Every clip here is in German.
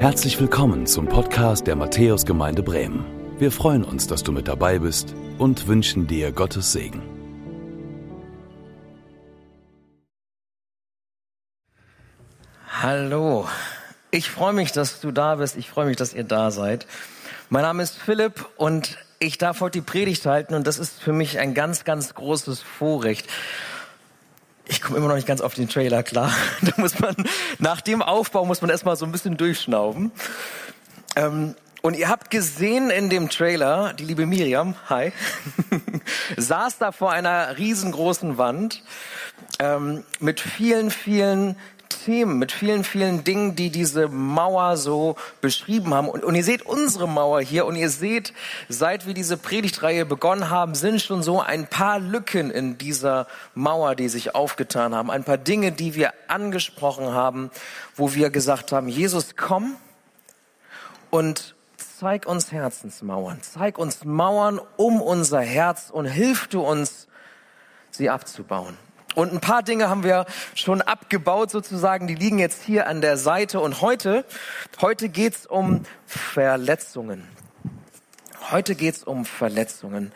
Herzlich willkommen zum Podcast der Matthäusgemeinde Bremen. Wir freuen uns, dass du mit dabei bist und wünschen dir Gottes Segen. Hallo, ich freue mich, dass du da bist. Ich freue mich, dass ihr da seid. Mein Name ist Philipp und ich darf heute die Predigt halten und das ist für mich ein ganz, ganz großes Vorrecht. Ich komme immer noch nicht ganz auf den Trailer klar. Da muss man, nach dem Aufbau muss man erstmal so ein bisschen durchschnauben. Ähm, und ihr habt gesehen in dem Trailer, die liebe Miriam, hi, saß da vor einer riesengroßen Wand ähm, mit vielen, vielen Themen, mit vielen, vielen Dingen, die diese Mauer so beschrieben haben. Und, und, ihr seht unsere Mauer hier und ihr seht, seit wir diese Predigtreihe begonnen haben, sind schon so ein paar Lücken in dieser Mauer, die sich aufgetan haben. Ein paar Dinge, die wir angesprochen haben, wo wir gesagt haben, Jesus, komm und zeig uns Herzensmauern. Zeig uns Mauern um unser Herz und hilf du uns, sie abzubauen. Und ein paar Dinge haben wir schon abgebaut sozusagen, die liegen jetzt hier an der Seite. Und heute, heute geht's um Verletzungen. Heute geht's um Verletzungen.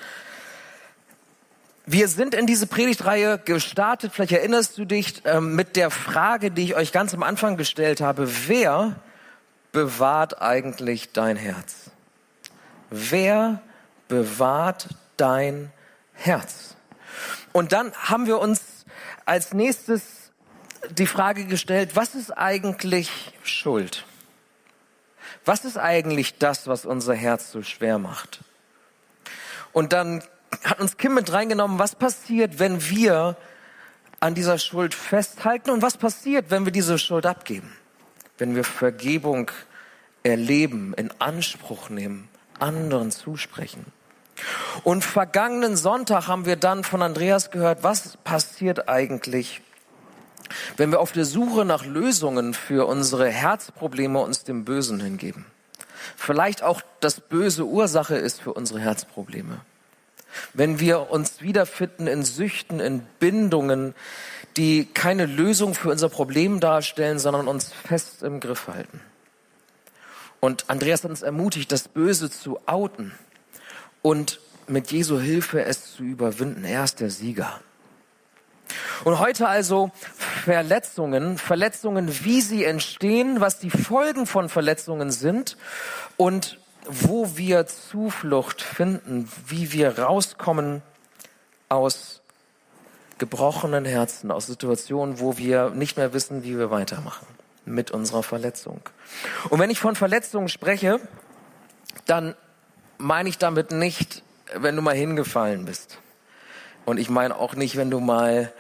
Wir sind in diese Predigtreihe gestartet, vielleicht erinnerst du dich, äh, mit der Frage, die ich euch ganz am Anfang gestellt habe, wer bewahrt eigentlich dein Herz? Wer bewahrt dein Herz? Und dann haben wir uns als nächstes die Frage gestellt, was ist eigentlich Schuld? Was ist eigentlich das, was unser Herz so schwer macht? Und dann hat uns Kim mit reingenommen, was passiert, wenn wir an dieser Schuld festhalten und was passiert, wenn wir diese Schuld abgeben? Wenn wir Vergebung erleben, in Anspruch nehmen, anderen zusprechen. Und vergangenen Sonntag haben wir dann von Andreas gehört, was passiert eigentlich, wenn wir auf der Suche nach Lösungen für unsere Herzprobleme uns dem Bösen hingeben. Vielleicht auch das Böse Ursache ist für unsere Herzprobleme. Wenn wir uns wiederfinden in Süchten, in Bindungen, die keine Lösung für unser Problem darstellen, sondern uns fest im Griff halten. Und Andreas hat uns ermutigt, das Böse zu outen und mit Jesu Hilfe es zu überwinden. Er ist der Sieger. Und heute also Verletzungen, Verletzungen, wie sie entstehen, was die Folgen von Verletzungen sind und wo wir Zuflucht finden, wie wir rauskommen aus gebrochenen Herzen, aus Situationen, wo wir nicht mehr wissen, wie wir weitermachen mit unserer Verletzung. Und wenn ich von Verletzungen spreche, dann meine ich damit nicht, wenn du mal hingefallen bist. Und ich meine auch nicht, wenn du mal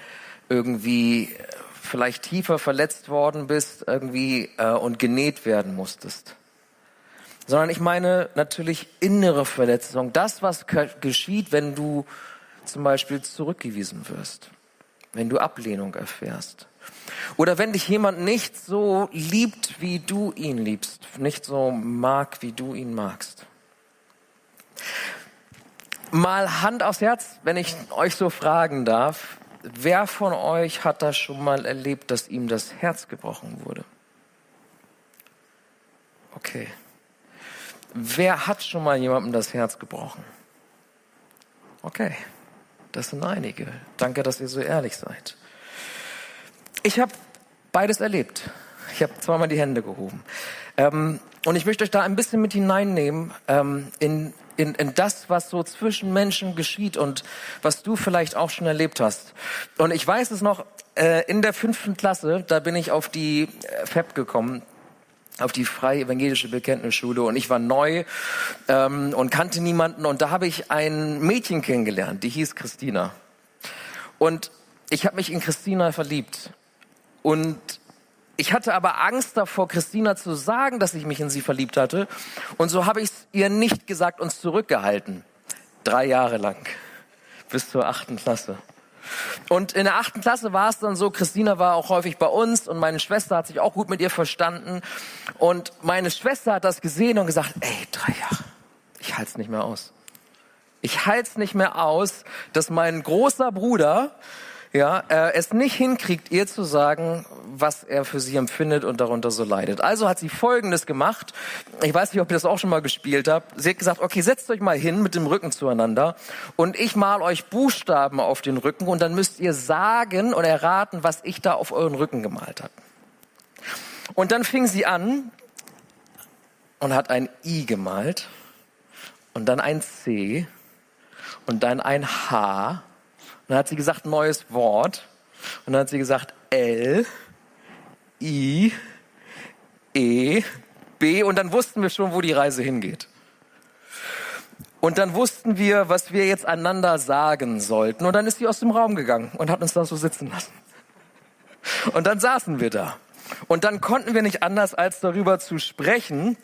irgendwie vielleicht tiefer verletzt worden bist irgendwie äh, und genäht werden musstest. Sondern ich meine natürlich innere Verletzung. Das, was geschieht, wenn du zum Beispiel zurückgewiesen wirst. Wenn du Ablehnung erfährst. Oder wenn dich jemand nicht so liebt, wie du ihn liebst. Nicht so mag, wie du ihn magst. Mal Hand aufs Herz, wenn ich euch so fragen darf. Wer von euch hat das schon mal erlebt, dass ihm das Herz gebrochen wurde? Okay. Wer hat schon mal jemandem das Herz gebrochen? Okay. Das sind einige. Danke, dass ihr so ehrlich seid. Ich habe beides erlebt. Ich habe zweimal die Hände gehoben. Ähm, und ich möchte euch da ein bisschen mit hineinnehmen ähm, in, in, in das, was so zwischen Menschen geschieht und was du vielleicht auch schon erlebt hast. Und ich weiß es noch, äh, in der fünften Klasse, da bin ich auf die äh, FEP gekommen, auf die Freie Evangelische Bekenntnisschule und ich war neu ähm, und kannte niemanden und da habe ich ein Mädchen kennengelernt, die hieß Christina. Und ich habe mich in Christina verliebt. Und ich hatte aber Angst davor, Christina zu sagen, dass ich mich in sie verliebt hatte. Und so habe ich es ihr nicht gesagt und zurückgehalten. Drei Jahre lang. Bis zur achten Klasse. Und in der achten Klasse war es dann so, Christina war auch häufig bei uns und meine Schwester hat sich auch gut mit ihr verstanden. Und meine Schwester hat das gesehen und gesagt, ey, drei Jahre, ich halte es nicht mehr aus. Ich halte es nicht mehr aus, dass mein großer Bruder ja, äh, es nicht hinkriegt, ihr zu sagen, was er für sie empfindet und darunter so leidet. Also hat sie Folgendes gemacht. Ich weiß nicht, ob ihr das auch schon mal gespielt habt. Sie hat gesagt, okay, setzt euch mal hin mit dem Rücken zueinander und ich mal euch Buchstaben auf den Rücken und dann müsst ihr sagen und erraten, was ich da auf euren Rücken gemalt habe. Und dann fing sie an und hat ein I gemalt und dann ein C und dann ein H. Dann hat sie gesagt, neues Wort. Und dann hat sie gesagt, L, I, E, B. Und dann wussten wir schon, wo die Reise hingeht. Und dann wussten wir, was wir jetzt einander sagen sollten. Und dann ist sie aus dem Raum gegangen und hat uns da so sitzen lassen. Und dann saßen wir da. Und dann konnten wir nicht anders, als darüber zu sprechen,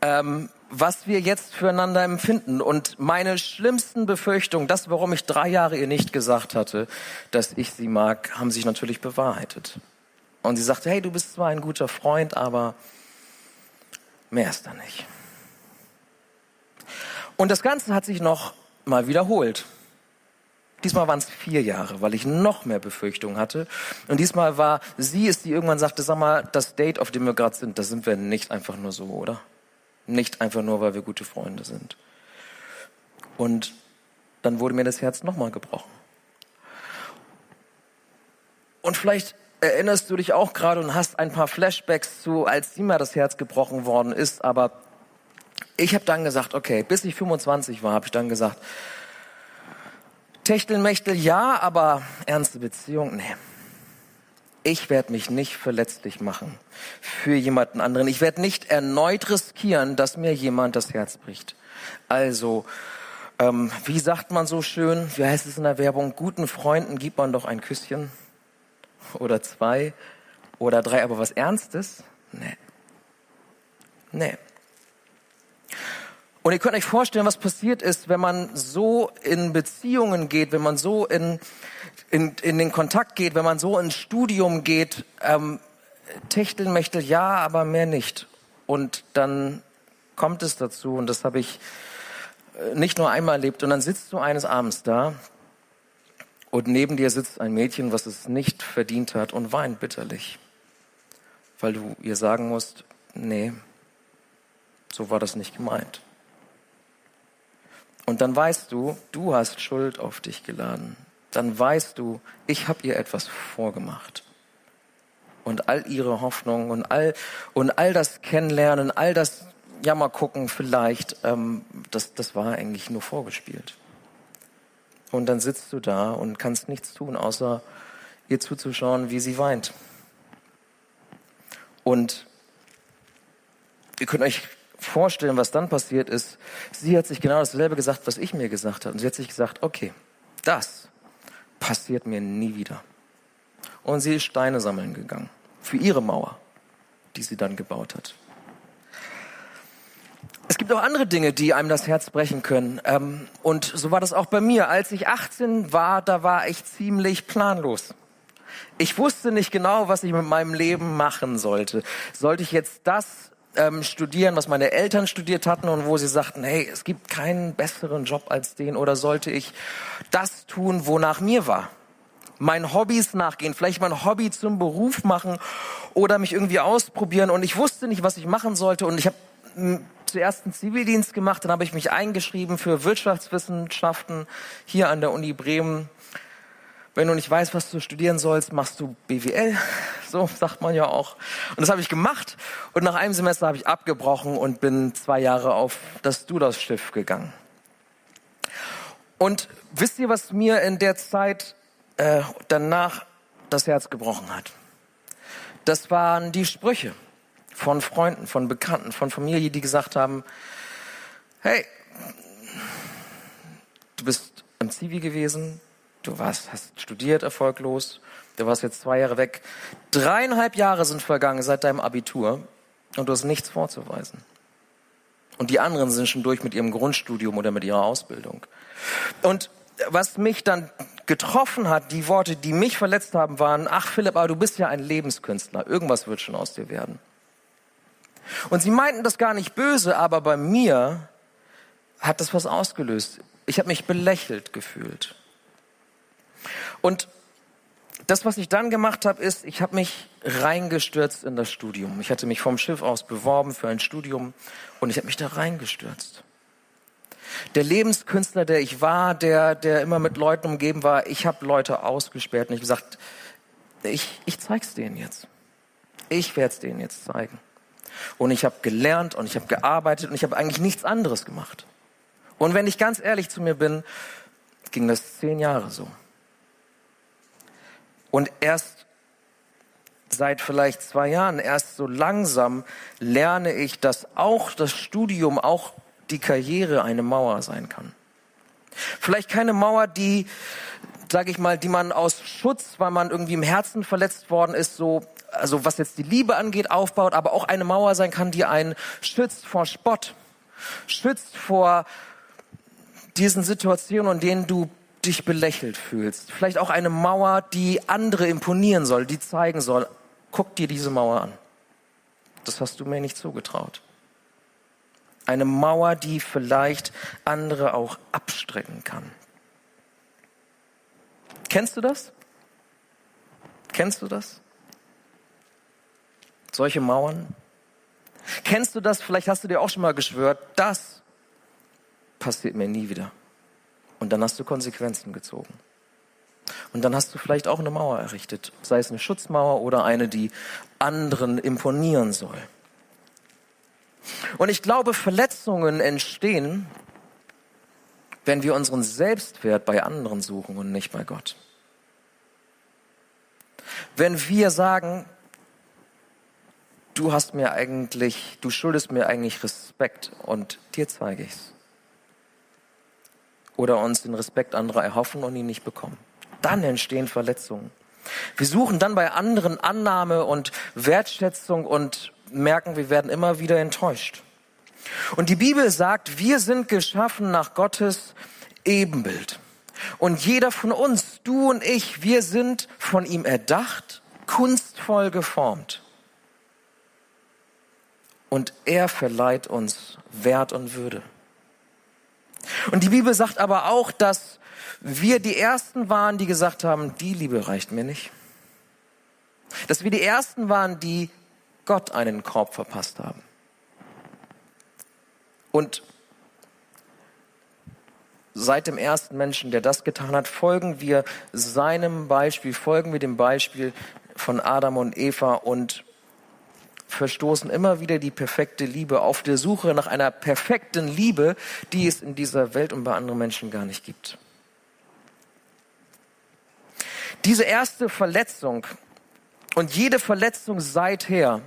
ähm, was wir jetzt füreinander empfinden. Und meine schlimmsten Befürchtungen, das, warum ich drei Jahre ihr nicht gesagt hatte, dass ich sie mag, haben sich natürlich bewahrheitet. Und sie sagte, hey, du bist zwar ein guter Freund, aber mehr ist da nicht. Und das Ganze hat sich noch mal wiederholt. Diesmal waren es vier Jahre, weil ich noch mehr Befürchtungen hatte. Und diesmal war sie es, die irgendwann sagte, sag mal, das Date, auf dem wir gerade sind, das sind wir nicht einfach nur so, oder? Nicht einfach nur, weil wir gute Freunde sind. Und dann wurde mir das Herz nochmal gebrochen. Und vielleicht erinnerst du dich auch gerade und hast ein paar Flashbacks zu, als mir das Herz gebrochen worden ist. Aber ich habe dann gesagt, okay, bis ich 25 war, habe ich dann gesagt, Techtelmechtel ja, aber ernste Beziehung, nee ich werde mich nicht verletzlich machen für jemanden anderen. Ich werde nicht erneut riskieren, dass mir jemand das Herz bricht. Also, ähm, wie sagt man so schön, wie heißt es in der Werbung, guten Freunden gibt man doch ein Küsschen oder zwei oder drei, aber was Ernstes? Nee. Nee. Und ihr könnt euch vorstellen, was passiert ist, wenn man so in Beziehungen geht, wenn man so in, in, in den Kontakt geht, wenn man so ins Studium geht. Ähm, Techteln, Mechtel, ja, aber mehr nicht. Und dann kommt es dazu, und das habe ich äh, nicht nur einmal erlebt, und dann sitzt du eines Abends da und neben dir sitzt ein Mädchen, was es nicht verdient hat und weint bitterlich, weil du ihr sagen musst, nee, so war das nicht gemeint. Und dann weißt du, du hast Schuld auf dich geladen. Dann weißt du, ich habe ihr etwas vorgemacht. Und all ihre Hoffnungen und all, und all das Kennenlernen, all das ja mal gucken vielleicht, ähm, das, das war eigentlich nur vorgespielt. Und dann sitzt du da und kannst nichts tun, außer ihr zuzuschauen, wie sie weint. Und ihr könnt euch vorstellen, was dann passiert ist. Sie hat sich genau dasselbe gesagt, was ich mir gesagt habe. Und sie hat sich gesagt, okay, das passiert mir nie wieder. Und sie ist Steine sammeln gegangen. Für ihre Mauer, die sie dann gebaut hat. Es gibt auch andere Dinge, die einem das Herz brechen können. Ähm, und so war das auch bei mir. Als ich 18 war, da war ich ziemlich planlos. Ich wusste nicht genau, was ich mit meinem Leben machen sollte. Sollte ich jetzt das ähm, studieren, was meine Eltern studiert hatten und wo sie sagten, hey, es gibt keinen besseren Job als den oder sollte ich das tun, wonach mir war? Meinen Hobbys nachgehen, vielleicht mein Hobby zum Beruf machen oder mich irgendwie ausprobieren. Und ich wusste nicht, was ich machen sollte. Und ich habe hm, zuerst einen Zivildienst gemacht, dann habe ich mich eingeschrieben für Wirtschaftswissenschaften hier an der Uni Bremen wenn du nicht weißt, was du studieren sollst, machst du BWL. So sagt man ja auch. Und das habe ich gemacht. Und nach einem Semester habe ich abgebrochen und bin zwei Jahre auf das Dudas-Schiff gegangen. Und wisst ihr, was mir in der Zeit äh, danach das Herz gebrochen hat? Das waren die Sprüche von Freunden, von Bekannten, von Familie, die gesagt haben, hey, du bist im Zivi gewesen, Du warst, hast studiert erfolglos. Du warst jetzt zwei Jahre weg. Dreieinhalb Jahre sind vergangen seit deinem Abitur und du hast nichts vorzuweisen. Und die anderen sind schon durch mit ihrem Grundstudium oder mit ihrer Ausbildung. Und was mich dann getroffen hat, die Worte, die mich verletzt haben, waren, ach Philipp, aber du bist ja ein Lebenskünstler. Irgendwas wird schon aus dir werden. Und sie meinten das gar nicht böse, aber bei mir hat das was ausgelöst. Ich habe mich belächelt gefühlt. Und das, was ich dann gemacht habe, ist, ich habe mich reingestürzt in das Studium. Ich hatte mich vom Schiff aus beworben für ein Studium und ich habe mich da reingestürzt. Der Lebenskünstler, der ich war, der, der immer mit Leuten umgeben war, ich habe Leute ausgesperrt und ich gesagt, ich, ich zeig's denen jetzt. Ich werde es denen jetzt zeigen. Und ich habe gelernt und ich habe gearbeitet und ich habe eigentlich nichts anderes gemacht. Und wenn ich ganz ehrlich zu mir bin, ging das zehn Jahre so. Und erst seit vielleicht zwei Jahren, erst so langsam lerne ich, dass auch das Studium, auch die Karriere eine Mauer sein kann. Vielleicht keine Mauer, die, sage ich mal, die man aus Schutz, weil man irgendwie im Herzen verletzt worden ist, so, also was jetzt die Liebe angeht, aufbaut, aber auch eine Mauer sein kann, die einen schützt vor Spott, schützt vor diesen Situationen, in denen du dich belächelt fühlst. Vielleicht auch eine Mauer, die andere imponieren soll, die zeigen soll, guck dir diese Mauer an. Das hast du mir nicht zugetraut. Eine Mauer, die vielleicht andere auch abstrecken kann. Kennst du das? Kennst du das? Solche Mauern? Kennst du das? Vielleicht hast du dir auch schon mal geschwört, das passiert mir nie wieder. Und dann hast du Konsequenzen gezogen. Und dann hast du vielleicht auch eine Mauer errichtet, sei es eine Schutzmauer oder eine, die anderen imponieren soll. Und ich glaube, Verletzungen entstehen, wenn wir unseren Selbstwert bei anderen suchen und nicht bei Gott. Wenn wir sagen, du hast mir eigentlich, du schuldest mir eigentlich Respekt und dir zeige ich's oder uns den Respekt anderer erhoffen und ihn nicht bekommen. Dann entstehen Verletzungen. Wir suchen dann bei anderen Annahme und Wertschätzung und merken, wir werden immer wieder enttäuscht. Und die Bibel sagt, wir sind geschaffen nach Gottes Ebenbild. Und jeder von uns, du und ich, wir sind von ihm erdacht, kunstvoll geformt. Und er verleiht uns Wert und Würde. Und die Bibel sagt aber auch, dass wir die Ersten waren, die gesagt haben, die Liebe reicht mir nicht. Dass wir die Ersten waren, die Gott einen Korb verpasst haben. Und seit dem ersten Menschen, der das getan hat, folgen wir seinem Beispiel, folgen wir dem Beispiel von Adam und Eva und verstoßen immer wieder die perfekte Liebe auf der Suche nach einer perfekten Liebe, die es in dieser Welt und bei anderen Menschen gar nicht gibt. Diese erste Verletzung und jede Verletzung seither,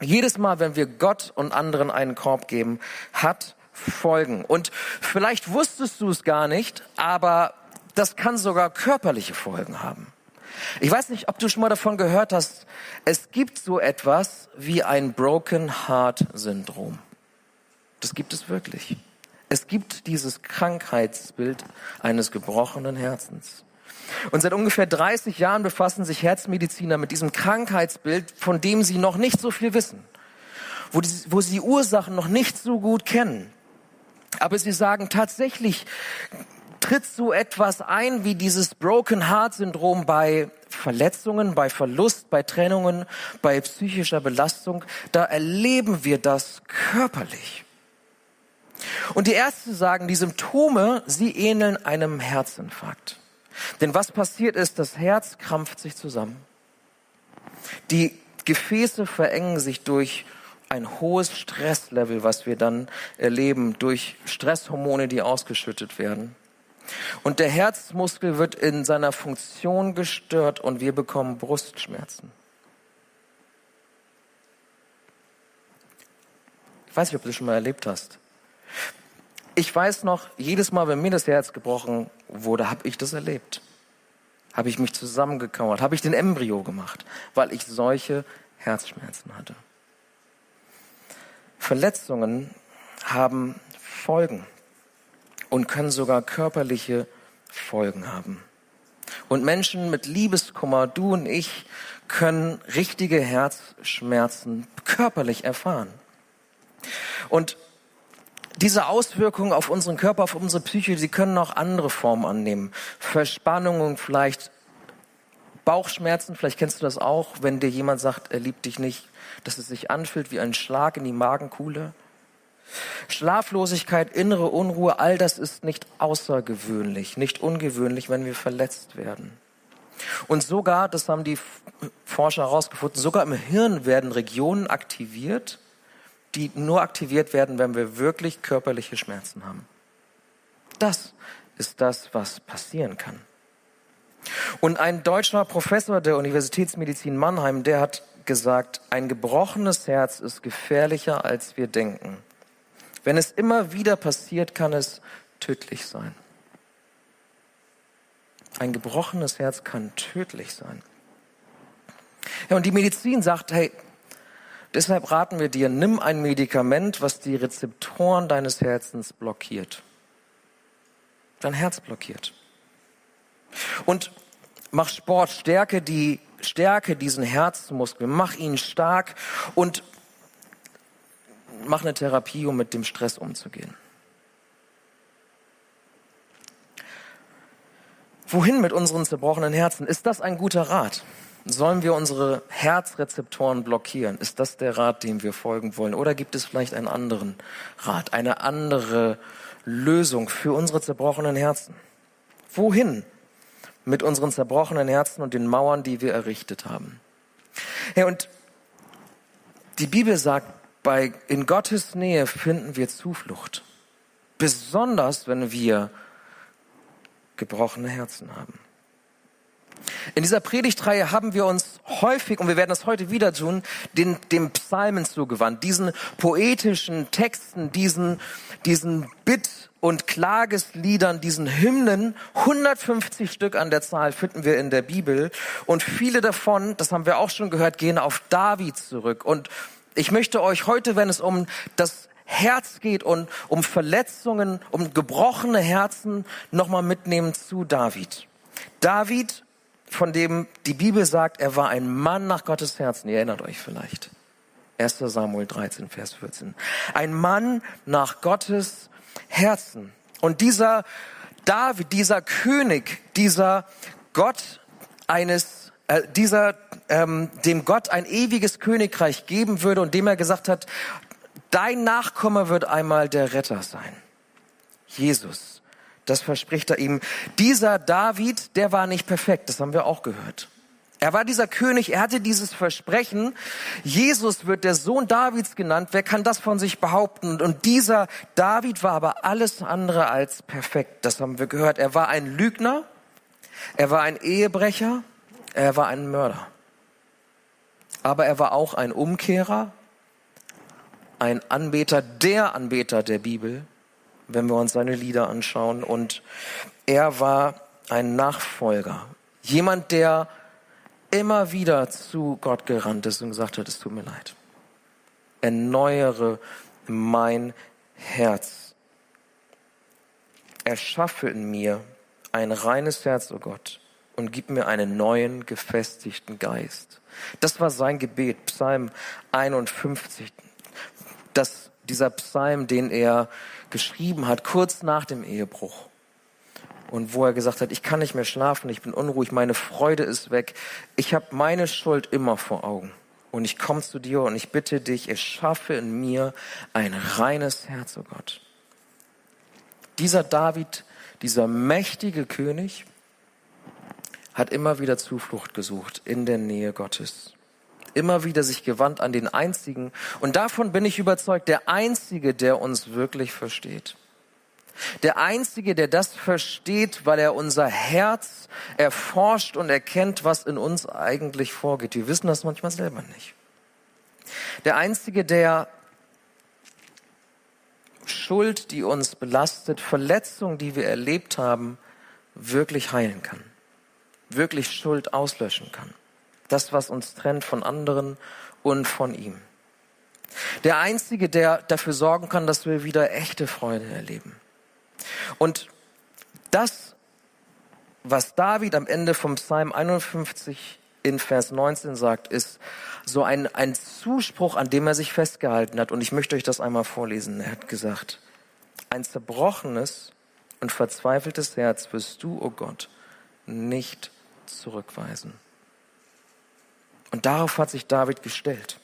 jedes Mal, wenn wir Gott und anderen einen Korb geben, hat Folgen. Und vielleicht wusstest du es gar nicht, aber das kann sogar körperliche Folgen haben. Ich weiß nicht, ob du schon mal davon gehört hast, es gibt so etwas wie ein Broken Heart Syndrom. Das gibt es wirklich. Es gibt dieses Krankheitsbild eines gebrochenen Herzens. Und seit ungefähr 30 Jahren befassen sich Herzmediziner mit diesem Krankheitsbild, von dem sie noch nicht so viel wissen, wo, die, wo sie die Ursachen noch nicht so gut kennen. Aber sie sagen tatsächlich, tritt so etwas ein wie dieses Broken Heart Syndrom bei Verletzungen, bei Verlust, bei Trennungen, bei psychischer Belastung. Da erleben wir das körperlich. Und die Ärzte sagen, die Symptome, sie ähneln einem Herzinfarkt. Denn was passiert ist, das Herz krampft sich zusammen. Die Gefäße verengen sich durch ein hohes Stresslevel, was wir dann erleben, durch Stresshormone, die ausgeschüttet werden. Und der Herzmuskel wird in seiner Funktion gestört und wir bekommen Brustschmerzen. Ich weiß nicht, ob du das schon mal erlebt hast. Ich weiß noch, jedes Mal, wenn mir das Herz gebrochen wurde, habe ich das erlebt. Habe ich mich zusammengekauert, habe ich den Embryo gemacht, weil ich solche Herzschmerzen hatte. Verletzungen haben Folgen und können sogar körperliche Folgen haben. Und Menschen mit Liebeskummer, du und ich, können richtige Herzschmerzen körperlich erfahren. Und diese Auswirkungen auf unseren Körper, auf unsere Psyche, sie können auch andere Formen annehmen. Verspannungen, vielleicht Bauchschmerzen, vielleicht kennst du das auch, wenn dir jemand sagt, er liebt dich nicht, dass es sich anfühlt wie ein Schlag in die Magenkuhle. Schlaflosigkeit, innere Unruhe, all das ist nicht außergewöhnlich, nicht ungewöhnlich, wenn wir verletzt werden. Und sogar, das haben die Forscher herausgefunden, sogar im Hirn werden Regionen aktiviert, die nur aktiviert werden, wenn wir wirklich körperliche Schmerzen haben. Das ist das, was passieren kann. Und ein deutscher Professor der Universitätsmedizin Mannheim, der hat gesagt, ein gebrochenes Herz ist gefährlicher, als wir denken. Wenn es immer wieder passiert, kann es tödlich sein. Ein gebrochenes Herz kann tödlich sein. Ja, und die Medizin sagt, hey, deshalb raten wir dir, nimm ein Medikament, was die Rezeptoren deines Herzens blockiert. Dein Herz blockiert. Und mach Sport, stärke die, stärke diesen Herzmuskel, mach ihn stark und mach eine Therapie, um mit dem Stress umzugehen. Wohin mit unseren zerbrochenen Herzen? Ist das ein guter Rat? Sollen wir unsere Herzrezeptoren blockieren? Ist das der Rat, dem wir folgen wollen? Oder gibt es vielleicht einen anderen Rat, eine andere Lösung für unsere zerbrochenen Herzen? Wohin mit unseren zerbrochenen Herzen und den Mauern, die wir errichtet haben? Ja, und die Bibel sagt, bei, in Gottes Nähe finden wir Zuflucht. Besonders, wenn wir gebrochene Herzen haben. In dieser Predigtreihe haben wir uns häufig, und wir werden das heute wieder tun, den, dem Psalmen zugewandt, diesen poetischen Texten, diesen, diesen Bitt- und Klagesliedern, diesen Hymnen. 150 Stück an der Zahl finden wir in der Bibel. Und viele davon, das haben wir auch schon gehört, gehen auf David zurück. Und ich möchte euch heute, wenn es um das Herz geht und um Verletzungen, um gebrochene Herzen nochmal mitnehmen zu David. David, von dem die Bibel sagt, er war ein Mann nach Gottes Herzen. Ihr erinnert euch vielleicht. 1. Samuel 13, Vers 14. Ein Mann nach Gottes Herzen. Und dieser David, dieser König, dieser Gott eines, äh, dieser, ähm, dem Gott ein ewiges Königreich geben würde und dem er gesagt hat, Dein Nachkomme wird einmal der Retter sein. Jesus. Das verspricht er ihm. Dieser David, der war nicht perfekt. Das haben wir auch gehört. Er war dieser König, er hatte dieses Versprechen. Jesus wird der Sohn Davids genannt. Wer kann das von sich behaupten? Und dieser David war aber alles andere als perfekt. Das haben wir gehört. Er war ein Lügner. Er war ein Ehebrecher. Er war ein Mörder. Aber er war auch ein Umkehrer ein Anbeter, der Anbeter der Bibel, wenn wir uns seine Lieder anschauen. Und er war ein Nachfolger, jemand, der immer wieder zu Gott gerannt ist und gesagt hat, es tut mir leid. Erneuere mein Herz. Erschaffe in mir ein reines Herz, o oh Gott, und gib mir einen neuen, gefestigten Geist. Das war sein Gebet, Psalm 51 dass dieser Psalm, den er geschrieben hat, kurz nach dem Ehebruch, und wo er gesagt hat, ich kann nicht mehr schlafen, ich bin unruhig, meine Freude ist weg, ich habe meine Schuld immer vor Augen. Und ich komme zu dir und ich bitte dich, erschaffe in mir ein reines Herz, oh Gott. Dieser David, dieser mächtige König, hat immer wieder Zuflucht gesucht in der Nähe Gottes immer wieder sich gewandt an den Einzigen. Und davon bin ich überzeugt, der Einzige, der uns wirklich versteht. Der Einzige, der das versteht, weil er unser Herz erforscht und erkennt, was in uns eigentlich vorgeht. Wir wissen das manchmal selber nicht. Der Einzige, der Schuld, die uns belastet, Verletzungen, die wir erlebt haben, wirklich heilen kann. Wirklich Schuld auslöschen kann. Das, was uns trennt von anderen und von ihm. Der Einzige, der dafür sorgen kann, dass wir wieder echte Freude erleben. Und das, was David am Ende vom Psalm 51 in Vers 19 sagt, ist so ein, ein Zuspruch, an dem er sich festgehalten hat. Und ich möchte euch das einmal vorlesen. Er hat gesagt, ein zerbrochenes und verzweifeltes Herz wirst du, o oh Gott, nicht zurückweisen. Und darauf hat sich David gestellt.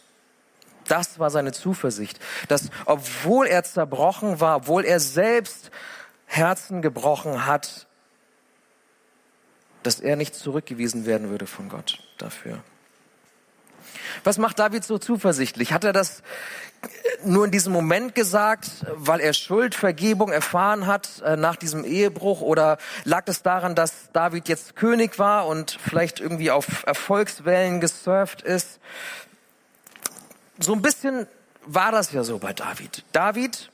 Das war seine Zuversicht, dass obwohl er zerbrochen war, obwohl er selbst Herzen gebrochen hat, dass er nicht zurückgewiesen werden würde von Gott dafür. Was macht David so zuversichtlich? Hat er das nur in diesem Moment gesagt, weil er Schuldvergebung erfahren hat äh, nach diesem Ehebruch? Oder lag es daran, dass David jetzt König war und vielleicht irgendwie auf Erfolgswellen gesurft ist? So ein bisschen war das ja so bei David. David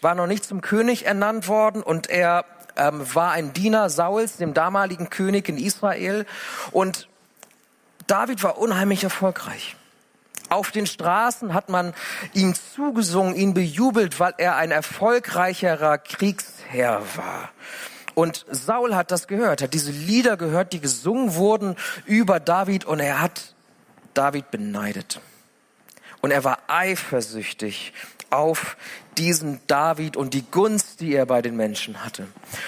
war noch nicht zum König ernannt worden und er ähm, war ein Diener Sauls, dem damaligen König in Israel. Und David war unheimlich erfolgreich. Auf den Straßen hat man ihm zugesungen, ihn bejubelt, weil er ein erfolgreicherer Kriegsherr war. Und Saul hat das gehört, hat diese Lieder gehört, die gesungen wurden über David und er hat David beneidet. Und er war eifersüchtig auf diesen David und die Gunst, die er bei den Menschen hatte.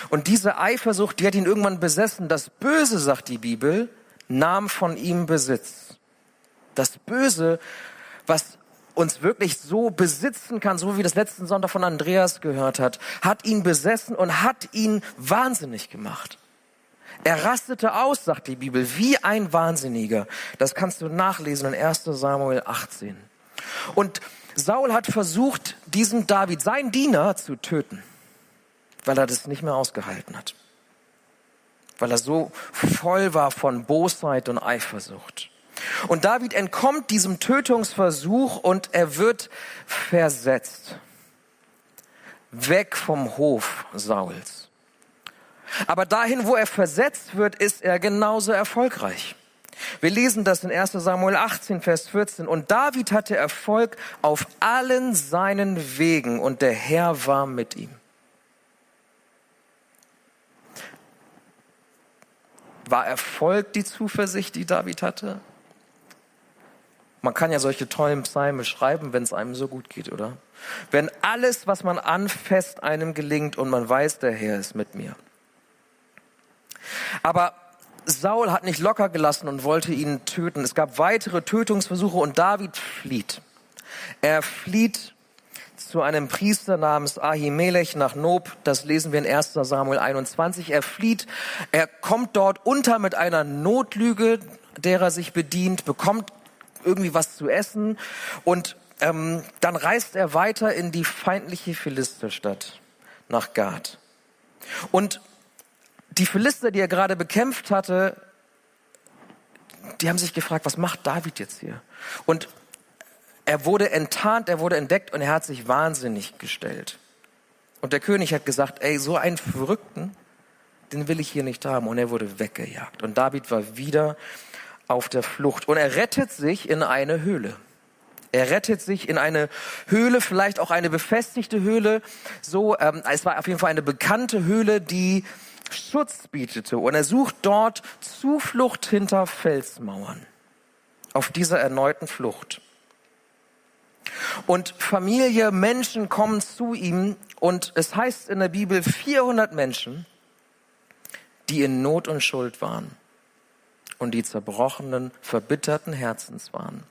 Und diese Eifersucht, die hat ihn irgendwann besessen. Das Böse, sagt die Bibel, nahm von ihm Besitz. Das Böse, was uns wirklich so besitzen kann, so wie das letzten Sonntag von Andreas gehört hat, hat ihn besessen und hat ihn wahnsinnig gemacht. Er rastete aus, sagt die Bibel, wie ein Wahnsinniger. Das kannst du nachlesen in 1 Samuel 18. Und Saul hat versucht, diesen David, sein Diener, zu töten, weil er das nicht mehr ausgehalten hat. Weil er so voll war von Bosheit und Eifersucht. Und David entkommt diesem Tötungsversuch und er wird versetzt. Weg vom Hof Sauls. Aber dahin, wo er versetzt wird, ist er genauso erfolgreich. Wir lesen das in 1 Samuel 18, Vers 14. Und David hatte Erfolg auf allen seinen Wegen und der Herr war mit ihm. War Erfolg die Zuversicht, die David hatte? Man kann ja solche tollen Psalme schreiben, wenn es einem so gut geht, oder? Wenn alles, was man anfasst, einem gelingt und man weiß, der Herr ist mit mir. Aber Saul hat nicht locker gelassen und wollte ihn töten. Es gab weitere Tötungsversuche und David flieht. Er flieht zu einem Priester namens Ahimelech nach Nob. Das lesen wir in 1 Samuel 21. Er flieht. Er kommt dort unter mit einer Notlüge, der er sich bedient, bekommt irgendwie was zu essen und ähm, dann reist er weiter in die feindliche Philisterstadt nach Gad. Und die Philister, die er gerade bekämpft hatte, die haben sich gefragt, was macht David jetzt hier? Und er wurde enttarnt, er wurde entdeckt und er hat sich wahnsinnig gestellt. Und der König hat gesagt, ey, so einen Verrückten, den will ich hier nicht haben. Und er wurde weggejagt. Und David war wieder auf der Flucht. Und er rettet sich in eine Höhle. Er rettet sich in eine Höhle, vielleicht auch eine befestigte Höhle. So, ähm, es war auf jeden Fall eine bekannte Höhle, die Schutz bietete und er sucht dort Zuflucht hinter Felsmauern auf dieser erneuten Flucht. Und Familie, Menschen kommen zu ihm und es heißt in der Bibel 400 Menschen, die in Not und Schuld waren und die zerbrochenen, verbitterten Herzens waren.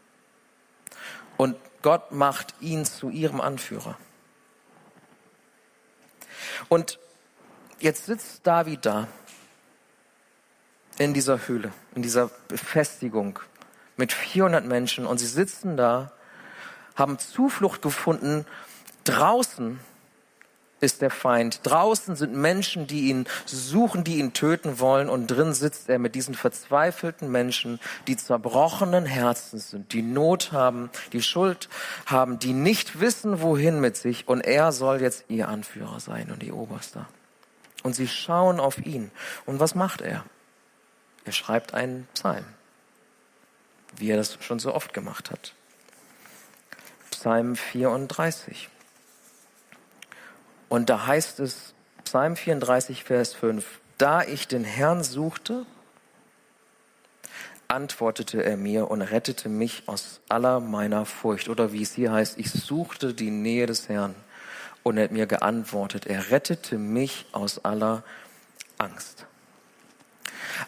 Und Gott macht ihn zu ihrem Anführer. Und Jetzt sitzt David da in dieser Höhle, in dieser Befestigung mit 400 Menschen und sie sitzen da, haben Zuflucht gefunden. Draußen ist der Feind. Draußen sind Menschen, die ihn suchen, die ihn töten wollen. Und drin sitzt er mit diesen verzweifelten Menschen, die zerbrochenen Herzens sind, die Not haben, die Schuld haben, die nicht wissen, wohin mit sich. Und er soll jetzt ihr Anführer sein und ihr Oberster. Und sie schauen auf ihn. Und was macht er? Er schreibt einen Psalm, wie er das schon so oft gemacht hat. Psalm 34. Und da heißt es, Psalm 34, Vers 5, da ich den Herrn suchte, antwortete er mir und rettete mich aus aller meiner Furcht. Oder wie es hier heißt, ich suchte die Nähe des Herrn und er hat mir geantwortet, er rettete mich aus aller Angst.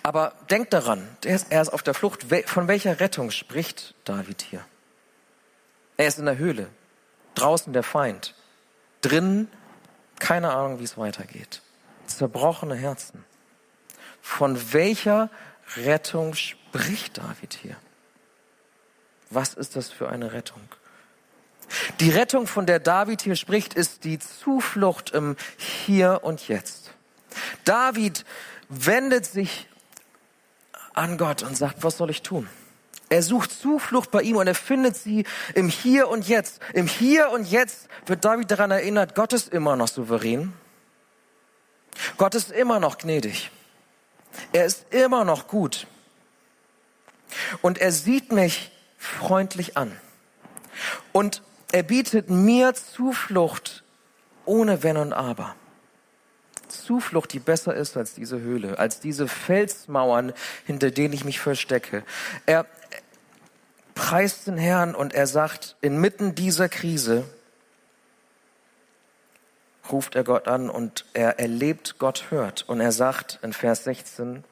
Aber denkt daran, er ist auf der Flucht. Von welcher Rettung spricht David hier? Er ist in der Höhle, draußen der Feind, drinnen keine Ahnung, wie es weitergeht. Zerbrochene Herzen. Von welcher Rettung spricht David hier? Was ist das für eine Rettung? Die Rettung, von der David hier spricht, ist die Zuflucht im Hier und Jetzt. David wendet sich an Gott und sagt, was soll ich tun? Er sucht Zuflucht bei ihm und er findet sie im Hier und Jetzt. Im Hier und Jetzt wird David daran erinnert, Gott ist immer noch souverän. Gott ist immer noch gnädig. Er ist immer noch gut. Und er sieht mich freundlich an. Und er bietet mir Zuflucht ohne Wenn und Aber. Zuflucht, die besser ist als diese Höhle, als diese Felsmauern, hinter denen ich mich verstecke. Er preist den Herrn und er sagt, inmitten dieser Krise ruft er Gott an und er erlebt, Gott hört. Und er sagt in Vers 16,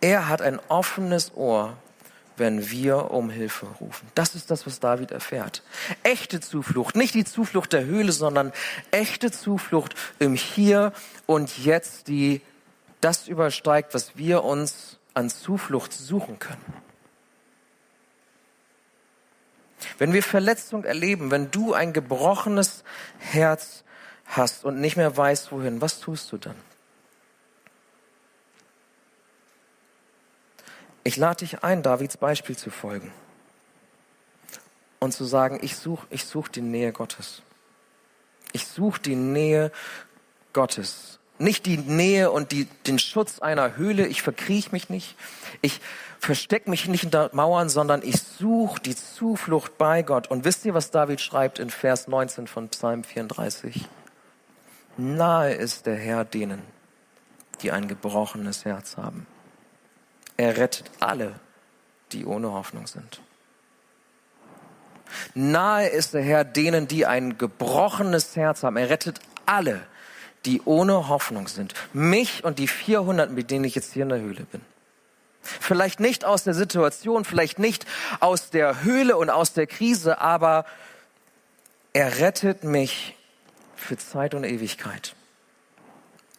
er hat ein offenes Ohr wenn wir um Hilfe rufen. Das ist das, was David erfährt. Echte Zuflucht, nicht die Zuflucht der Höhle, sondern echte Zuflucht im Hier und Jetzt, die das übersteigt, was wir uns an Zuflucht suchen können. Wenn wir Verletzung erleben, wenn du ein gebrochenes Herz hast und nicht mehr weißt, wohin, was tust du dann? Ich lade dich ein, Davids Beispiel zu folgen und zu sagen, ich suche ich such die Nähe Gottes. Ich suche die Nähe Gottes. Nicht die Nähe und die, den Schutz einer Höhle. Ich verkriech mich nicht. Ich verstecke mich nicht hinter Mauern, sondern ich suche die Zuflucht bei Gott. Und wisst ihr, was David schreibt in Vers 19 von Psalm 34? Nahe ist der Herr denen, die ein gebrochenes Herz haben. Er rettet alle, die ohne Hoffnung sind. Nahe ist der Herr denen, die ein gebrochenes Herz haben. Er rettet alle, die ohne Hoffnung sind. Mich und die 400, mit denen ich jetzt hier in der Höhle bin. Vielleicht nicht aus der Situation, vielleicht nicht aus der Höhle und aus der Krise, aber er rettet mich für Zeit und Ewigkeit.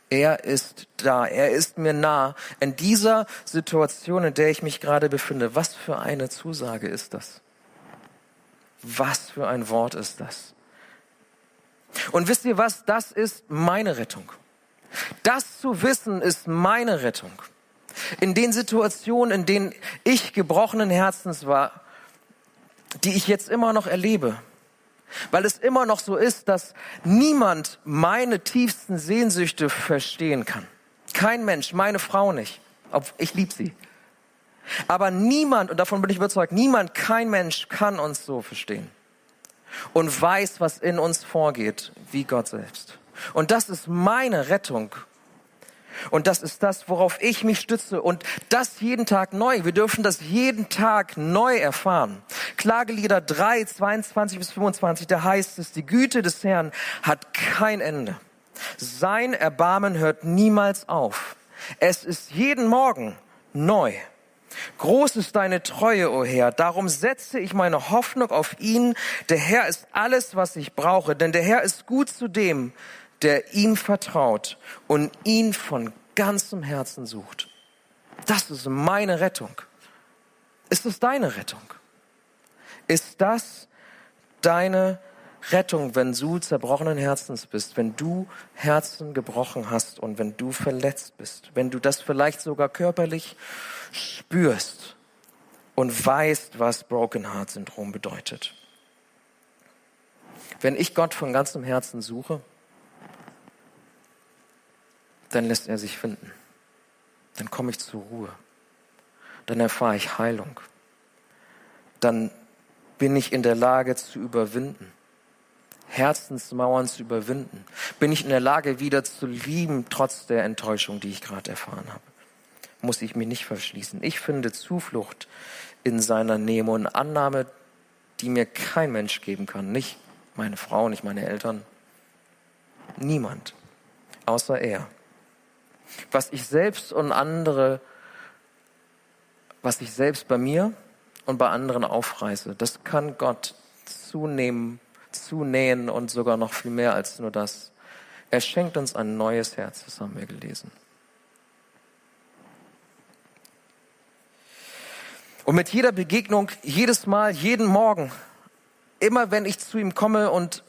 Er ist da, er ist mir nah. In dieser Situation, in der ich mich gerade befinde, was für eine Zusage ist das? Was für ein Wort ist das? Und wisst ihr was? Das ist meine Rettung. Das zu wissen ist meine Rettung. In den Situationen, in denen ich gebrochenen Herzens war, die ich jetzt immer noch erlebe, weil es immer noch so ist, dass niemand meine tiefsten Sehnsüchte verstehen kann. Kein Mensch, meine Frau nicht. Ich liebe sie. Aber niemand, und davon bin ich überzeugt, niemand, kein Mensch kann uns so verstehen und weiß, was in uns vorgeht, wie Gott selbst. Und das ist meine Rettung und das ist das, worauf ich mich stütze. Und das jeden Tag neu. Wir dürfen das jeden Tag neu erfahren. Klagelieder 3, 22 bis 25, da heißt es, die Güte des Herrn hat kein Ende. Sein Erbarmen hört niemals auf. Es ist jeden Morgen neu. Groß ist deine Treue, o oh Herr. Darum setze ich meine Hoffnung auf ihn. Der Herr ist alles, was ich brauche. Denn der Herr ist gut zu dem, der ihm vertraut und ihn von ganzem Herzen sucht. Das ist meine Rettung. Ist es deine Rettung? Ist das deine Rettung, wenn du zerbrochenen Herzens bist, wenn du Herzen gebrochen hast und wenn du verletzt bist, wenn du das vielleicht sogar körperlich spürst und weißt, was Broken Heart Syndrom bedeutet? Wenn ich Gott von ganzem Herzen suche, dann lässt er sich finden. Dann komme ich zur Ruhe. Dann erfahre ich Heilung. Dann bin ich in der Lage zu überwinden. Herzensmauern zu überwinden. Bin ich in der Lage, wieder zu lieben, trotz der Enttäuschung, die ich gerade erfahren habe. Muss ich mich nicht verschließen. Ich finde Zuflucht in seiner Nähe und Annahme, die mir kein Mensch geben kann. Nicht meine Frau, nicht meine Eltern. Niemand. Außer er was ich selbst und andere was ich selbst bei mir und bei anderen aufreiße, das kann Gott zunehmen, zunähen und sogar noch viel mehr als nur das. Er schenkt uns ein neues Herz, das haben wir gelesen. Und mit jeder Begegnung, jedes Mal, jeden Morgen, immer wenn ich zu ihm komme und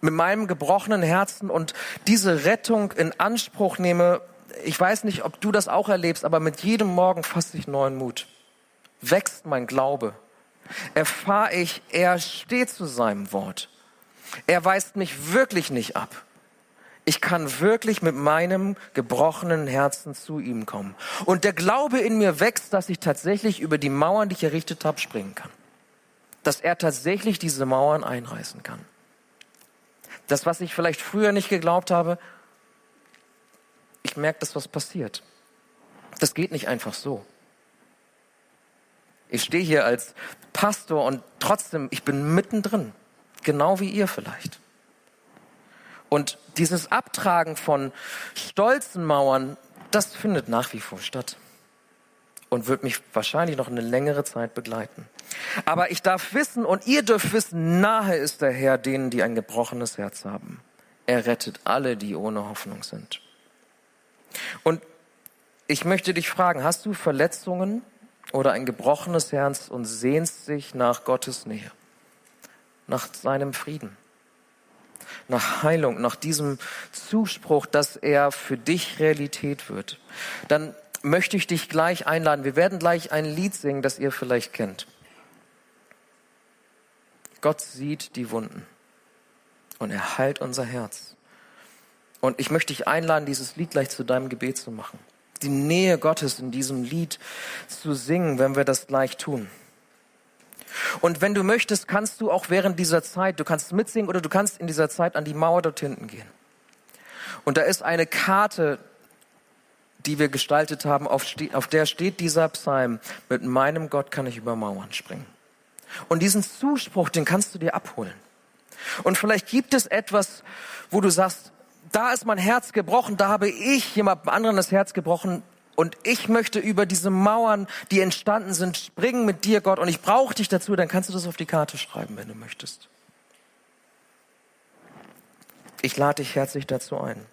mit meinem gebrochenen Herzen und diese Rettung in Anspruch nehme, ich weiß nicht, ob du das auch erlebst, aber mit jedem Morgen fasse ich neuen Mut. Wächst mein Glaube. Erfahre ich, er steht zu seinem Wort. Er weist mich wirklich nicht ab. Ich kann wirklich mit meinem gebrochenen Herzen zu ihm kommen. Und der Glaube in mir wächst, dass ich tatsächlich über die Mauern, die ich errichtet habe, springen kann. Dass er tatsächlich diese Mauern einreißen kann. Das, was ich vielleicht früher nicht geglaubt habe, ich merke, dass was passiert. Das geht nicht einfach so. Ich stehe hier als Pastor und trotzdem, ich bin mittendrin. Genau wie ihr vielleicht. Und dieses Abtragen von stolzen Mauern, das findet nach wie vor statt. Und wird mich wahrscheinlich noch eine längere Zeit begleiten. Aber ich darf wissen und ihr dürft wissen, nahe ist der Herr denen, die ein gebrochenes Herz haben. Er rettet alle, die ohne Hoffnung sind. Und ich möchte dich fragen, hast du Verletzungen oder ein gebrochenes Herz und sehnst dich nach Gottes Nähe, nach seinem Frieden, nach Heilung, nach diesem Zuspruch, dass er für dich Realität wird? Dann möchte ich dich gleich einladen. Wir werden gleich ein Lied singen, das ihr vielleicht kennt. Gott sieht die Wunden und er heilt unser Herz. Und ich möchte dich einladen, dieses Lied gleich zu deinem Gebet zu machen. Die Nähe Gottes in diesem Lied zu singen, wenn wir das gleich tun. Und wenn du möchtest, kannst du auch während dieser Zeit, du kannst mitsingen oder du kannst in dieser Zeit an die Mauer dort hinten gehen. Und da ist eine Karte, die wir gestaltet haben, auf, auf der steht dieser Psalm, mit meinem Gott kann ich über Mauern springen. Und diesen Zuspruch, den kannst du dir abholen. Und vielleicht gibt es etwas, wo du sagst, da ist mein Herz gebrochen, da habe ich jemand anderen das Herz gebrochen und ich möchte über diese Mauern, die entstanden sind, springen mit dir, Gott, und ich brauche dich dazu, dann kannst du das auf die Karte schreiben, wenn du möchtest. Ich lade dich herzlich dazu ein.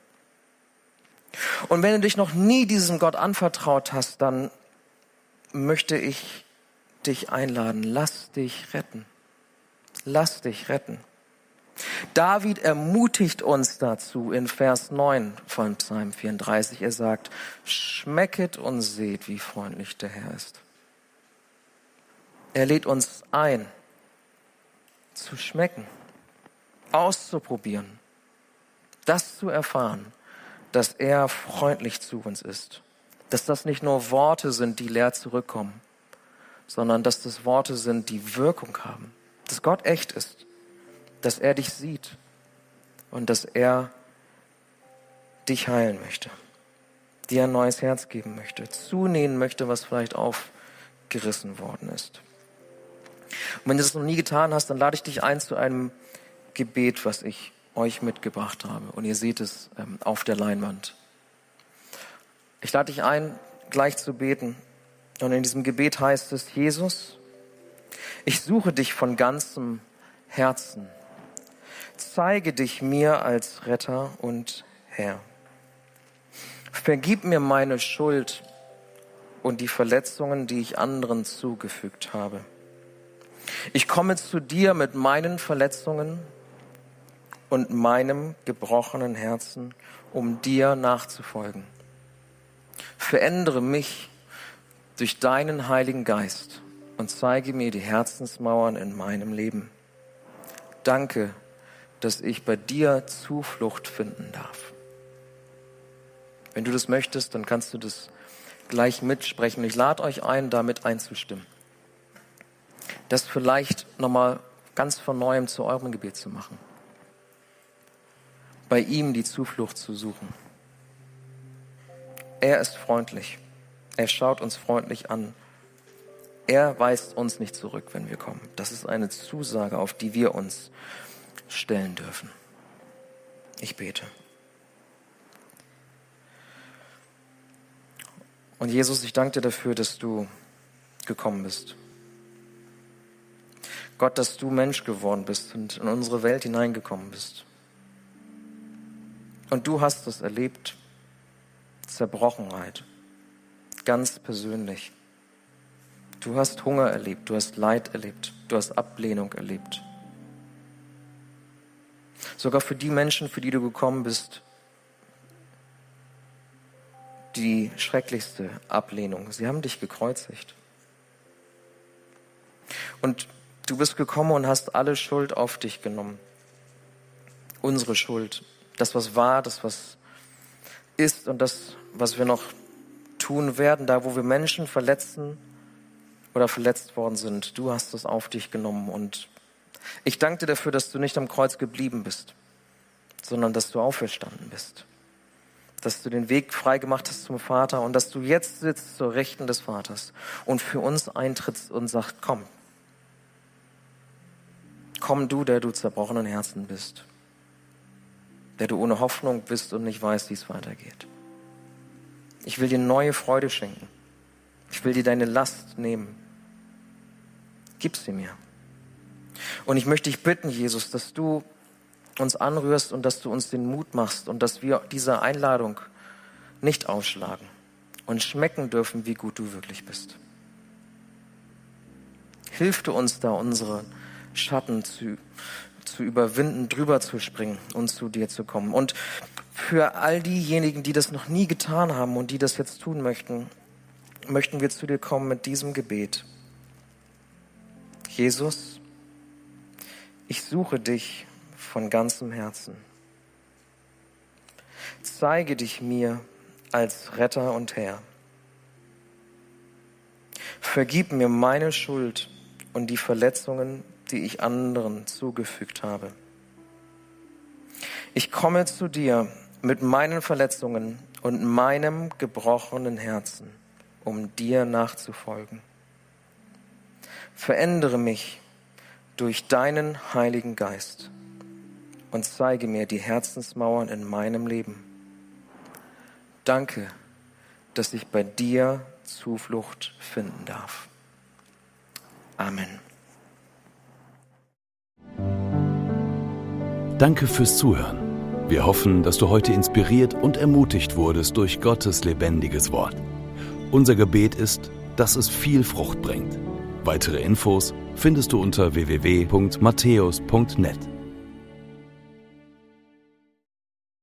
Und wenn du dich noch nie diesem Gott anvertraut hast, dann möchte ich dich einladen. Lass dich retten. Lass dich retten. David ermutigt uns dazu in Vers 9 von Psalm 34. Er sagt, schmecket und seht, wie freundlich der Herr ist. Er lädt uns ein, zu schmecken, auszuprobieren, das zu erfahren, dass er freundlich zu uns ist, dass das nicht nur Worte sind, die leer zurückkommen, sondern dass das Worte sind, die Wirkung haben, dass Gott echt ist dass er dich sieht und dass er dich heilen möchte, dir ein neues Herz geben möchte, zunähen möchte, was vielleicht aufgerissen worden ist. Und wenn du das noch nie getan hast, dann lade ich dich ein zu einem Gebet, was ich euch mitgebracht habe. Und ihr seht es ähm, auf der Leinwand. Ich lade dich ein, gleich zu beten. Und in diesem Gebet heißt es, Jesus, ich suche dich von ganzem Herzen zeige dich mir als Retter und Herr. Vergib mir meine Schuld und die Verletzungen, die ich anderen zugefügt habe. Ich komme zu dir mit meinen Verletzungen und meinem gebrochenen Herzen, um dir nachzufolgen. Verändere mich durch deinen Heiligen Geist und zeige mir die Herzensmauern in meinem Leben. Danke, dass ich bei dir Zuflucht finden darf. Wenn du das möchtest, dann kannst du das gleich mitsprechen. Ich lade euch ein, damit einzustimmen. Das vielleicht nochmal ganz von neuem zu eurem Gebet zu machen. Bei ihm die Zuflucht zu suchen. Er ist freundlich. Er schaut uns freundlich an. Er weist uns nicht zurück, wenn wir kommen. Das ist eine Zusage, auf die wir uns stellen dürfen. Ich bete. Und Jesus, ich danke dir dafür, dass du gekommen bist. Gott, dass du Mensch geworden bist und in unsere Welt hineingekommen bist. Und du hast es erlebt, Zerbrochenheit, ganz persönlich. Du hast Hunger erlebt, du hast Leid erlebt, du hast Ablehnung erlebt. Sogar für die Menschen, für die du gekommen bist, die schrecklichste Ablehnung. Sie haben dich gekreuzigt. Und du bist gekommen und hast alle Schuld auf dich genommen. Unsere Schuld. Das, was war, das, was ist und das, was wir noch tun werden, da wo wir Menschen verletzen oder verletzt worden sind. Du hast es auf dich genommen und ich danke dir dafür, dass du nicht am Kreuz geblieben bist, sondern dass du auferstanden bist. Dass du den Weg frei gemacht hast zum Vater und dass du jetzt sitzt zur Rechten des Vaters und für uns eintrittst und sagst, komm. Komm du, der du zerbrochenen Herzen bist. Der du ohne Hoffnung bist und nicht weißt, wie es weitergeht. Ich will dir neue Freude schenken. Ich will dir deine Last nehmen. Gib sie mir. Und ich möchte dich bitten, Jesus, dass du uns anrührst und dass du uns den Mut machst und dass wir diese Einladung nicht ausschlagen und schmecken dürfen, wie gut du wirklich bist. Hilf du uns da, unsere Schatten zu, zu überwinden, drüber zu springen und zu dir zu kommen. Und für all diejenigen, die das noch nie getan haben und die das jetzt tun möchten, möchten wir zu dir kommen mit diesem Gebet. Jesus, ich suche dich von ganzem Herzen. Zeige dich mir als Retter und Herr. Vergib mir meine Schuld und die Verletzungen, die ich anderen zugefügt habe. Ich komme zu dir mit meinen Verletzungen und meinem gebrochenen Herzen, um dir nachzufolgen. Verändere mich durch deinen Heiligen Geist und zeige mir die Herzensmauern in meinem Leben. Danke, dass ich bei dir Zuflucht finden darf. Amen. Danke fürs Zuhören. Wir hoffen, dass du heute inspiriert und ermutigt wurdest durch Gottes lebendiges Wort. Unser Gebet ist, dass es viel Frucht bringt. Weitere Infos findest du unter www.matthäus.net.